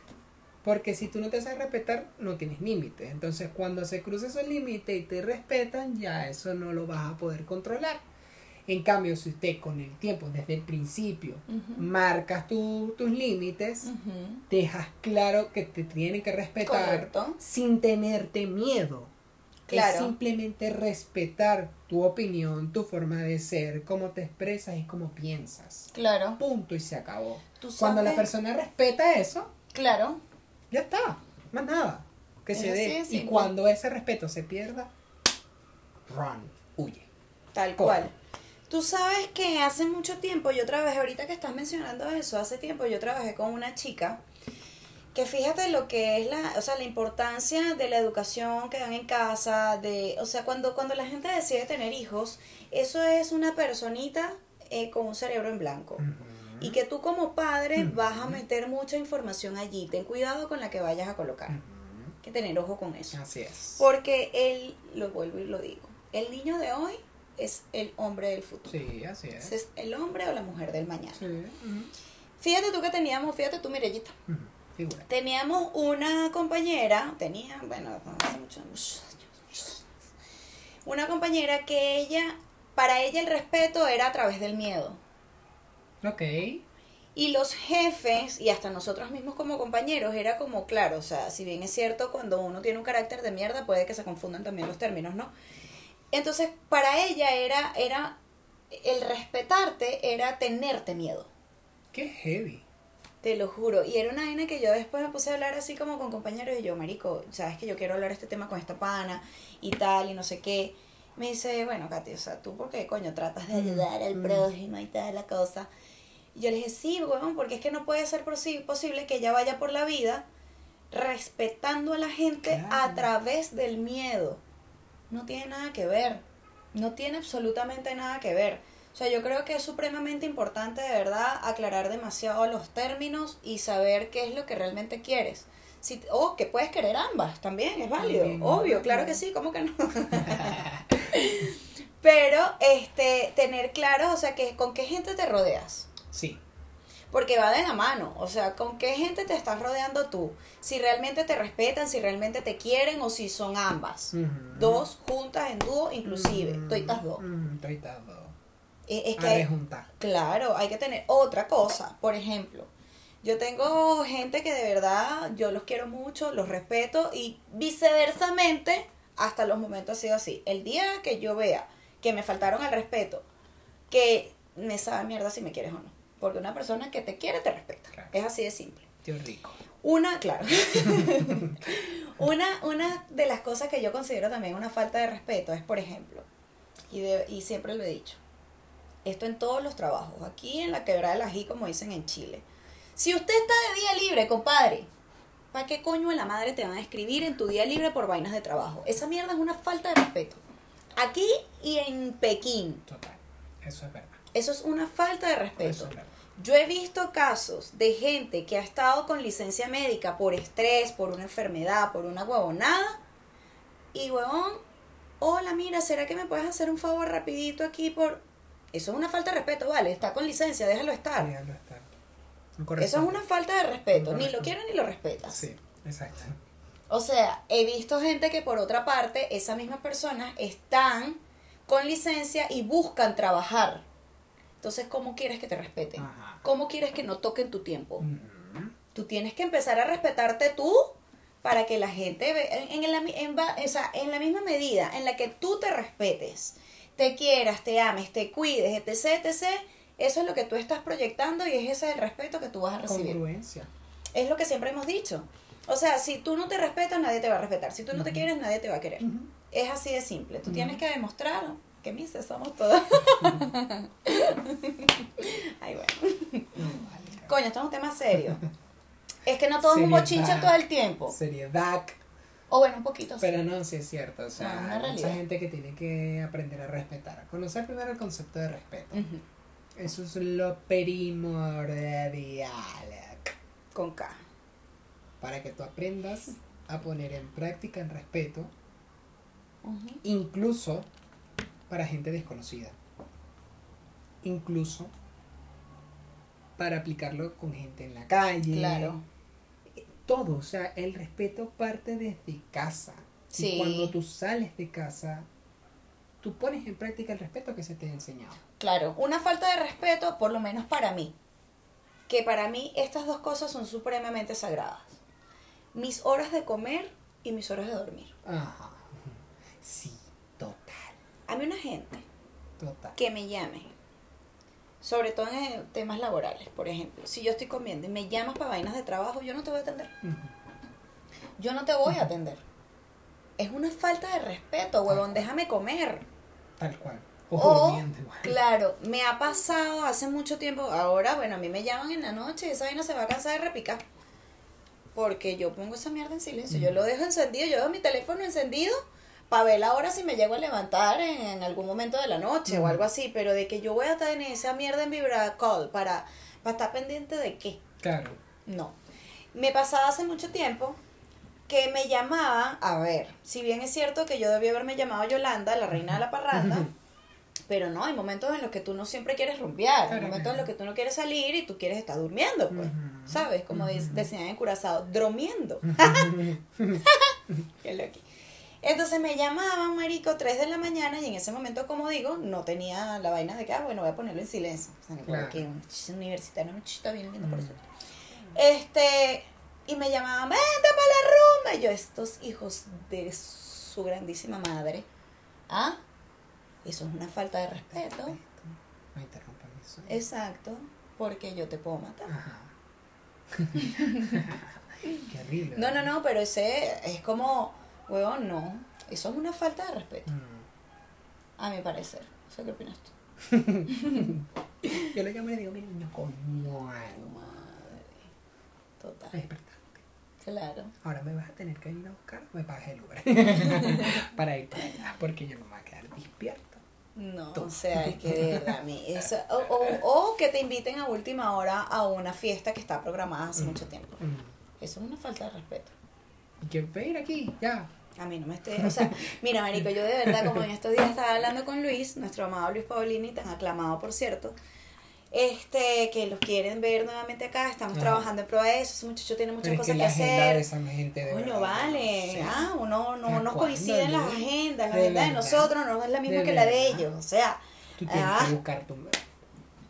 Porque si tú no te haces respetar, no tienes límites. Entonces, cuando se cruza esos límites y te respetan, ya eso no lo vas a poder controlar. En cambio, si usted con el tiempo, desde el principio, marcas tu- tus límites, dejas claro que te tienen que respetar Correcto. sin tenerte miedo. Claro. Es simplemente respetar tu opinión, tu forma de ser, cómo te expresas y cómo piensas. Claro. Punto y se acabó. Tú Cuando la sabes- persona respeta eso, Claro. Ya está, más nada. Que Es se dé. Y cuando ese respeto se pierda, run, huye. Tal Corre. cual. Tú sabes que hace mucho tiempo yo trabajé, ahorita que estás mencionando eso, hace tiempo yo trabajé con una chica que fíjate lo que es la, o sea, la importancia de la educación que dan en casa, de, o sea, cuando, cuando la gente decide tener hijos, eso es una personita eh, con un cerebro en blanco. Y que tú como padre vas a meter mucha información allí. Ten cuidado con la que vayas a colocar. Hay que tener ojo con eso. Así es. Porque él, lo vuelvo y lo digo, el niño de hoy es el hombre del futuro. Sí, así es. Es el hombre o la mujer del mañana. Sí. Fíjate tú que teníamos, fíjate tú, Mirellita. Figura. Teníamos una compañera, tenía, bueno, hace muchos años, una compañera que ella, para ella el respeto era a través del miedo. Ok. Y los jefes, y hasta nosotros mismos como compañeros, era como, claro, o sea, si bien es cierto, cuando uno tiene un carácter de mierda, puede que se confundan también los términos, ¿no? Entonces, para ella era, era, el respetarte era tenerte miedo, Qué heavy. te lo juro. Y era una vaina que yo después me puse a hablar así como con compañeros y yo, marico, sabes que yo quiero hablar este tema con esta pana y tal, y no sé qué. Me dice, bueno, Katy, o sea, tú por qué coño tratas de ayudar al Mm. prójimo y tal la cosa. Y yo le dije, sí, weón, porque es que no puede ser posi- posible que ella vaya por la vida respetando a la gente a través del miedo. No tiene nada que ver. No tiene absolutamente nada que ver. O sea, yo creo que es supremamente importante de verdad aclarar demasiado los términos y saber qué es lo que realmente quieres. Si, o que puedes querer ambas, también es válido. También, Obvio, ¿no? claro que sí, ¿cómo que no? Pero este tener claro, o sea, que con qué gente te rodeas. Sí. Porque va de la mano, o sea, con qué gente te estás rodeando tú. Si realmente te respetan, si realmente te quieren o si son ambas. Dos juntas en dúo, inclusive. Mm, Toitas dos. mm, Toitas dos. Es A que, rejuntar. claro, hay que tener otra cosa. Por ejemplo, yo tengo gente que de verdad yo los quiero mucho, los respeto y viceversamente, hasta los momentos ha sido así. El día que yo vea que me faltaron al respeto, que me sabe mierda si me quieres o no. Porque una persona que te quiere te respeta. Claro. Es así de simple. Tío rico. Una, claro. una, una de las cosas que yo considero también una falta de respeto es, por ejemplo, y, de- y siempre lo he dicho, esto en todos los trabajos, aquí en la quebrada del ají, como dicen en Chile. Si usted está de día libre, compadre, ¿para qué coño en la madre te van a escribir en tu día libre por vainas de trabajo? Esa mierda es una falta de respeto. Aquí y en Pekín, Total. Eso es verdad. Eso es una falta de respeto. Yo he visto casos de gente que ha estado con licencia médica por estrés, por una enfermedad, por una huevonada. Y huevón, hola, mira, ¿será que me puedes hacer un favor rapidito aquí por... Eso es una falta de respeto, vale, está con licencia, déjalo estar. Déjalo estar. Eso es una falta de respeto, ni lo quieres ni lo respetas. Sí, exacto. O sea, he visto gente que por otra parte, esas mismas personas están con licencia y buscan trabajar. Entonces, ¿cómo quieres que te respeten? Ajá. ¿Cómo quieres que no toquen tu tiempo? Mm, Tú tienes que empezar a respetarte tú para que la gente en, en la, mi- en va- o sea, en la misma medida en la que tú te respetes, te quieras, te ames, te cuides, etc, etc, eso es lo que tú estás proyectando y es ese el respeto que tú vas a recibir. Congruencia. Es lo que siempre hemos dicho. O sea, si tú no te respetas, nadie te va a respetar. Si tú no te quieres, nadie te va a querer. Es así de simple. Tú tienes que demostrar que mises somos todos. Ay, bueno. Coño, esto es un tema serio. Es que no todo es un Seriedad. bochinche todo el tiempo. Seriedad. O bueno, un poquito. sí. Pero no, sí es cierto. O sea, No, hay mucha gente que tiene que aprender a respetar. A conocer primero el concepto de respeto. Eso es lo primordial. Con K. Para que tú aprendas a poner en práctica el respeto, incluso para gente desconocida. Incluso para aplicarlo con gente en la calle. Claro. Todo, o sea, el respeto parte desde casa. Sí. Y cuando tú sales de casa, tú pones en práctica el respeto que se te ha enseñado. Claro, una falta de respeto, por lo menos para mí. Que para mí estas dos cosas son supremamente sagradas. Mis horas de comer y mis horas de dormir. Ajá. Sí, total, A mí una gente total. que me llame, sobre todo en temas laborales, por ejemplo, si yo estoy comiendo y me llamas para vainas de trabajo, yo no te voy a atender. Yo no te voy a atender. Es una falta de respeto, huevón, déjame comer. Tal cual. O, O, claro, me ha pasado hace mucho tiempo. Ahora, bueno, a mí me llaman en la noche y esa vaina se va a cansar de repicar. Porque yo pongo esa mierda en silencio. Yo lo dejo encendido, yo dejo mi teléfono encendido para ver la hora si me llego a levantar en, en algún momento de la noche o algo así. Pero de que yo voy a estar en esa mierda en vibra call para, para estar pendiente de qué. Claro. No. Me pasaba hace mucho tiempo que me llamaban, a ver, si bien es cierto que yo debía haberme llamado Yolanda, la reina de la parranda, pero no, hay momentos en los que tú no siempre quieres rumbear, hay momentos en los que tú no quieres salir y tú quieres estar durmiendo, pues. ¿sabes? Como de- decían en Curazao, dromiendo. Qué loqui. Entonces me llamaban, marico, 3 de la mañana y en ese momento, como digo, no tenía la vaina de que, ah, bueno, voy a ponerlo en silencio. O sea, Claro. porque un universitario, un chista bien lindo por eso. Este, y me llamaban, vente para la rumba. Y yo, estos hijos de su grandísima madre. ¿Ah? Eso es una falta de respeto. No interrumpan eso. Exacto, porque yo te puedo matar. Ajá. Qué horrible. No, no, no, pero ese es como, huevón, no. Eso es una falta de respeto, Mm. a mi parecer. ¿Eso qué opinas tú? Yo le llamo y le digo, mira, niño, coño, Madre. Total. despertar. Claro. Ahora me vas a tener que ir a buscar, me pagas el Uber. para ir para allá, porque yo no me voy a quedar despierto. No, Tú. o sea, es que de verdad, a mí, eso, o, o, o que te inviten a última hora a una fiesta que está programada hace Mm. mucho tiempo. Mm. Eso es una falta de respeto. Que ir aquí, ya. A mí no me esté, o sea, mira, Marico, yo de verdad, como en estos días estaba hablando con Luis, nuestro amado Luis Paulini, tan aclamado por cierto, este, que los quieren ver nuevamente acá, estamos Ajá. trabajando en prueba de eso, ese muchacho tiene muchas Pero es cosas que que, la agenda de hacer. esa gente de Coño, vale, sé. ah, uno no ¿A nos coinciden las agendas, la De agenda de verdad. nosotros no es la misma De que la de ellos, o sea, Tú tienes Ah. que buscar tu...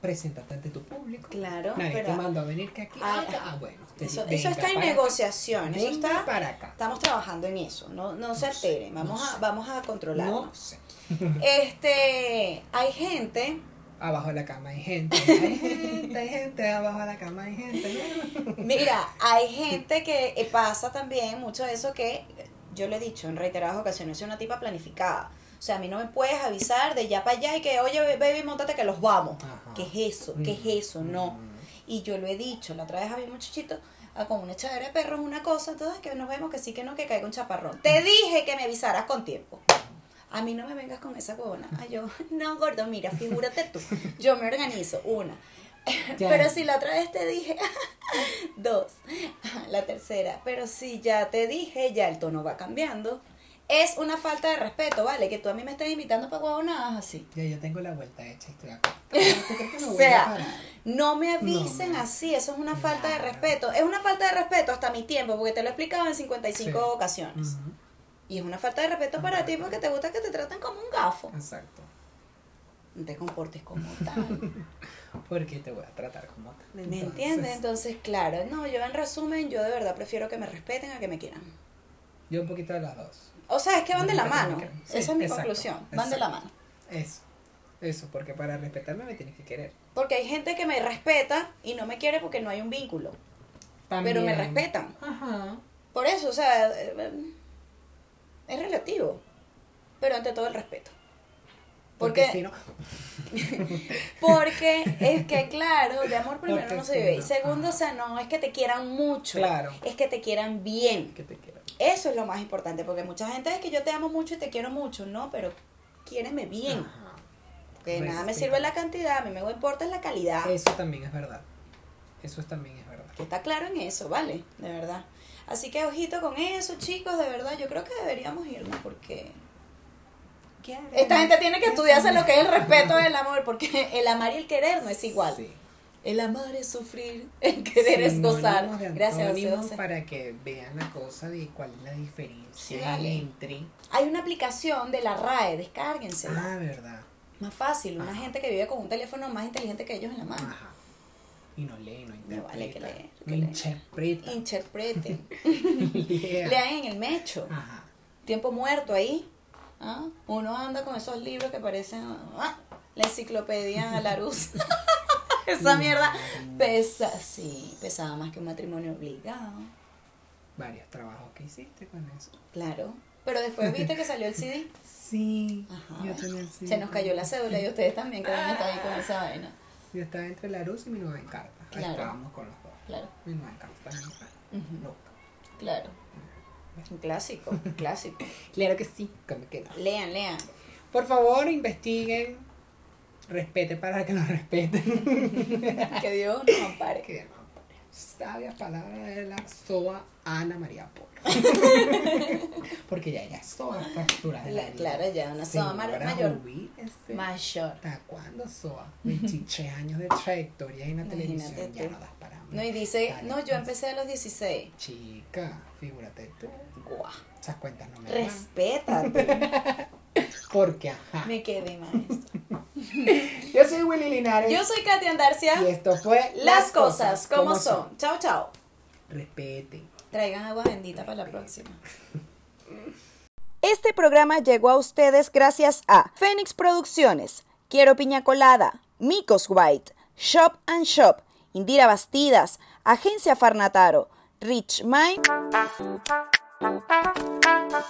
Presentarte ante tu público. Claro, Nadie pero- te mandó a venir que aquí. Ah, Ah, ah, bueno. Eso, está en negociación, eso está, para acá. estamos trabajando en eso, no, no se No alteren, vamos, a, vamos a controlarlo. Sé. Este, hay gente Abajo de la cama hay gente. Hay gente, hay gente. Abajo de la cama hay gente. Mira, hay gente que eh, pasa también mucho de eso que yo le he dicho en reiteradas ocasiones, soy una tipa planificada. O sea, a mí no me puedes avisar de ya para allá y que, oye, baby, montate que los vamos. Ajá. ¿Qué es eso? ¿Qué es eso? No. Y yo lo he dicho, la otra vez había un muchachito ah, con una echadera de perros, una cosa, entonces que nos vemos que sí, que no, que caiga un chaparrón. Te dije que me avisaras con tiempo. A mí no me vengas con esa huevona. Ay, yo, no, gordo, mira, figúrate tú. Yo me organizo, una. Pero si la otra vez te dije, dos, la tercera, pero si ya te dije, ya el tono va cambiando. Es una falta de respeto, ¿vale? Que tú a mí me estés invitando para huevonadas así. Ya yo tengo la vuelta hecha estoy acá. ¿Tú crees que me O voy a sea, parar? No me avisen No. así, eso es una falta de respeto. Es una falta de respeto hasta mi tiempo, porque te lo he explicado en 55 Sí. ocasiones. Y es una falta de respeto para ti porque te gusta que te traten como un gafo. Exacto. No te comportes como tal. Porque te voy a tratar como tal. ¿Me Entonces, entiendes? Entonces, claro, no, yo en resumen, yo de verdad prefiero que me respeten a que me quieran. Yo un poquito de las dos. O sea, es que van de la mano. Sí, Esa es mi exacto, conclusión. Van de la mano. Eso. Eso, porque para respetarme me tienes que querer. Porque hay gente que me respeta y no me quiere porque no hay un vínculo. Pero me respetan. Ajá. Por eso, o sea, eh, es relativo. Pero ante todo el respeto. Porque, Porque, si no, porque es que, claro, de amor primero Porque no se vive. Y no, segundo, o sea, no es que te quieran mucho. Claro. Es que te quieran bien. que te quiero. Eso es lo más importante. Porque mucha gente es que yo te amo mucho y te quiero mucho. No, pero quiéreme bien. Ajá. Que nada me Respeta. sirve la cantidad, a mí me importa es la calidad. Eso también es verdad. Eso también es verdad. Que está claro en eso, ¿vale? De verdad. Así que ojito con eso, chicos, de verdad. Yo creo que deberíamos irnos porque esta gente tiene que estudiarse lo que es el respeto del amor, porque el amar y el querer no es igual. Sí. El amar es sufrir, el querer es gozar. Gracias, José para que vean la cosa de cuál es la diferencia Sí, entre. Hay una aplicación de la RAE, descárguensela. Ah, verdad. Más fácil, una Ajá. gente que vive con un teléfono más inteligente que ellos en la mano. Ajá. Y no lee, no interpreta. vale que leer, no que leer. interpreta. Interpreten. Lea. Lean en el mecho. Ajá. Tiempo muerto ahí. ¿ah? Uno anda con esos libros que parecen ah, la enciclopedia Larousse. Esa mierda pesa, sí, pesaba más que un matrimonio obligado. Varios trabajos que hiciste con eso. Claro. Pero después viste que salió el CD. Sí. Ajá. Yo tenía el sí. Se nos cayó la cédula y ustedes también que van a estar ahí con esa vaina. Yo estaba entre la luz y mi nueva encarta. Ahí Claro. estábamos con los dos. Claro, Mi nueva encarta también. Ujú. Loca. claro. Un clásico, un clásico. Claro que sí, que me queda. Lean, lean. Por favor, investiguen. Respete para que nos respeten. Que Dios nos ampare. que no, sabia palabra de la SOA Ana María Polo. Porque ya ella es SOA a esta altura de la La- vida. claro, ya una SOA mayor. ubíquese. Mayor. ¿Hasta cuándo SOA? 23 años de trayectoria en la Imagínate televisión. Ya tú. no das para mí. No, y dice, Dale, no, yo pues. empecé a los 16. Chica, figúrate tú. Guau. Esas cuentas no me. Respétate. Porque, ajá. Me quedé maestro. Yo soy Willy Linares. Yo soy Katia Andarcia. Y esto fue Las cosas como son. Chao, chao. Respeten. Traigan agua bendita para la próxima. Este programa llegó a ustedes gracias a Fénix Producciones, Quiero Piña Colada, Micos White, Shop and Shop, Indira Bastidas, Agencia Farnataro, Rich Mind.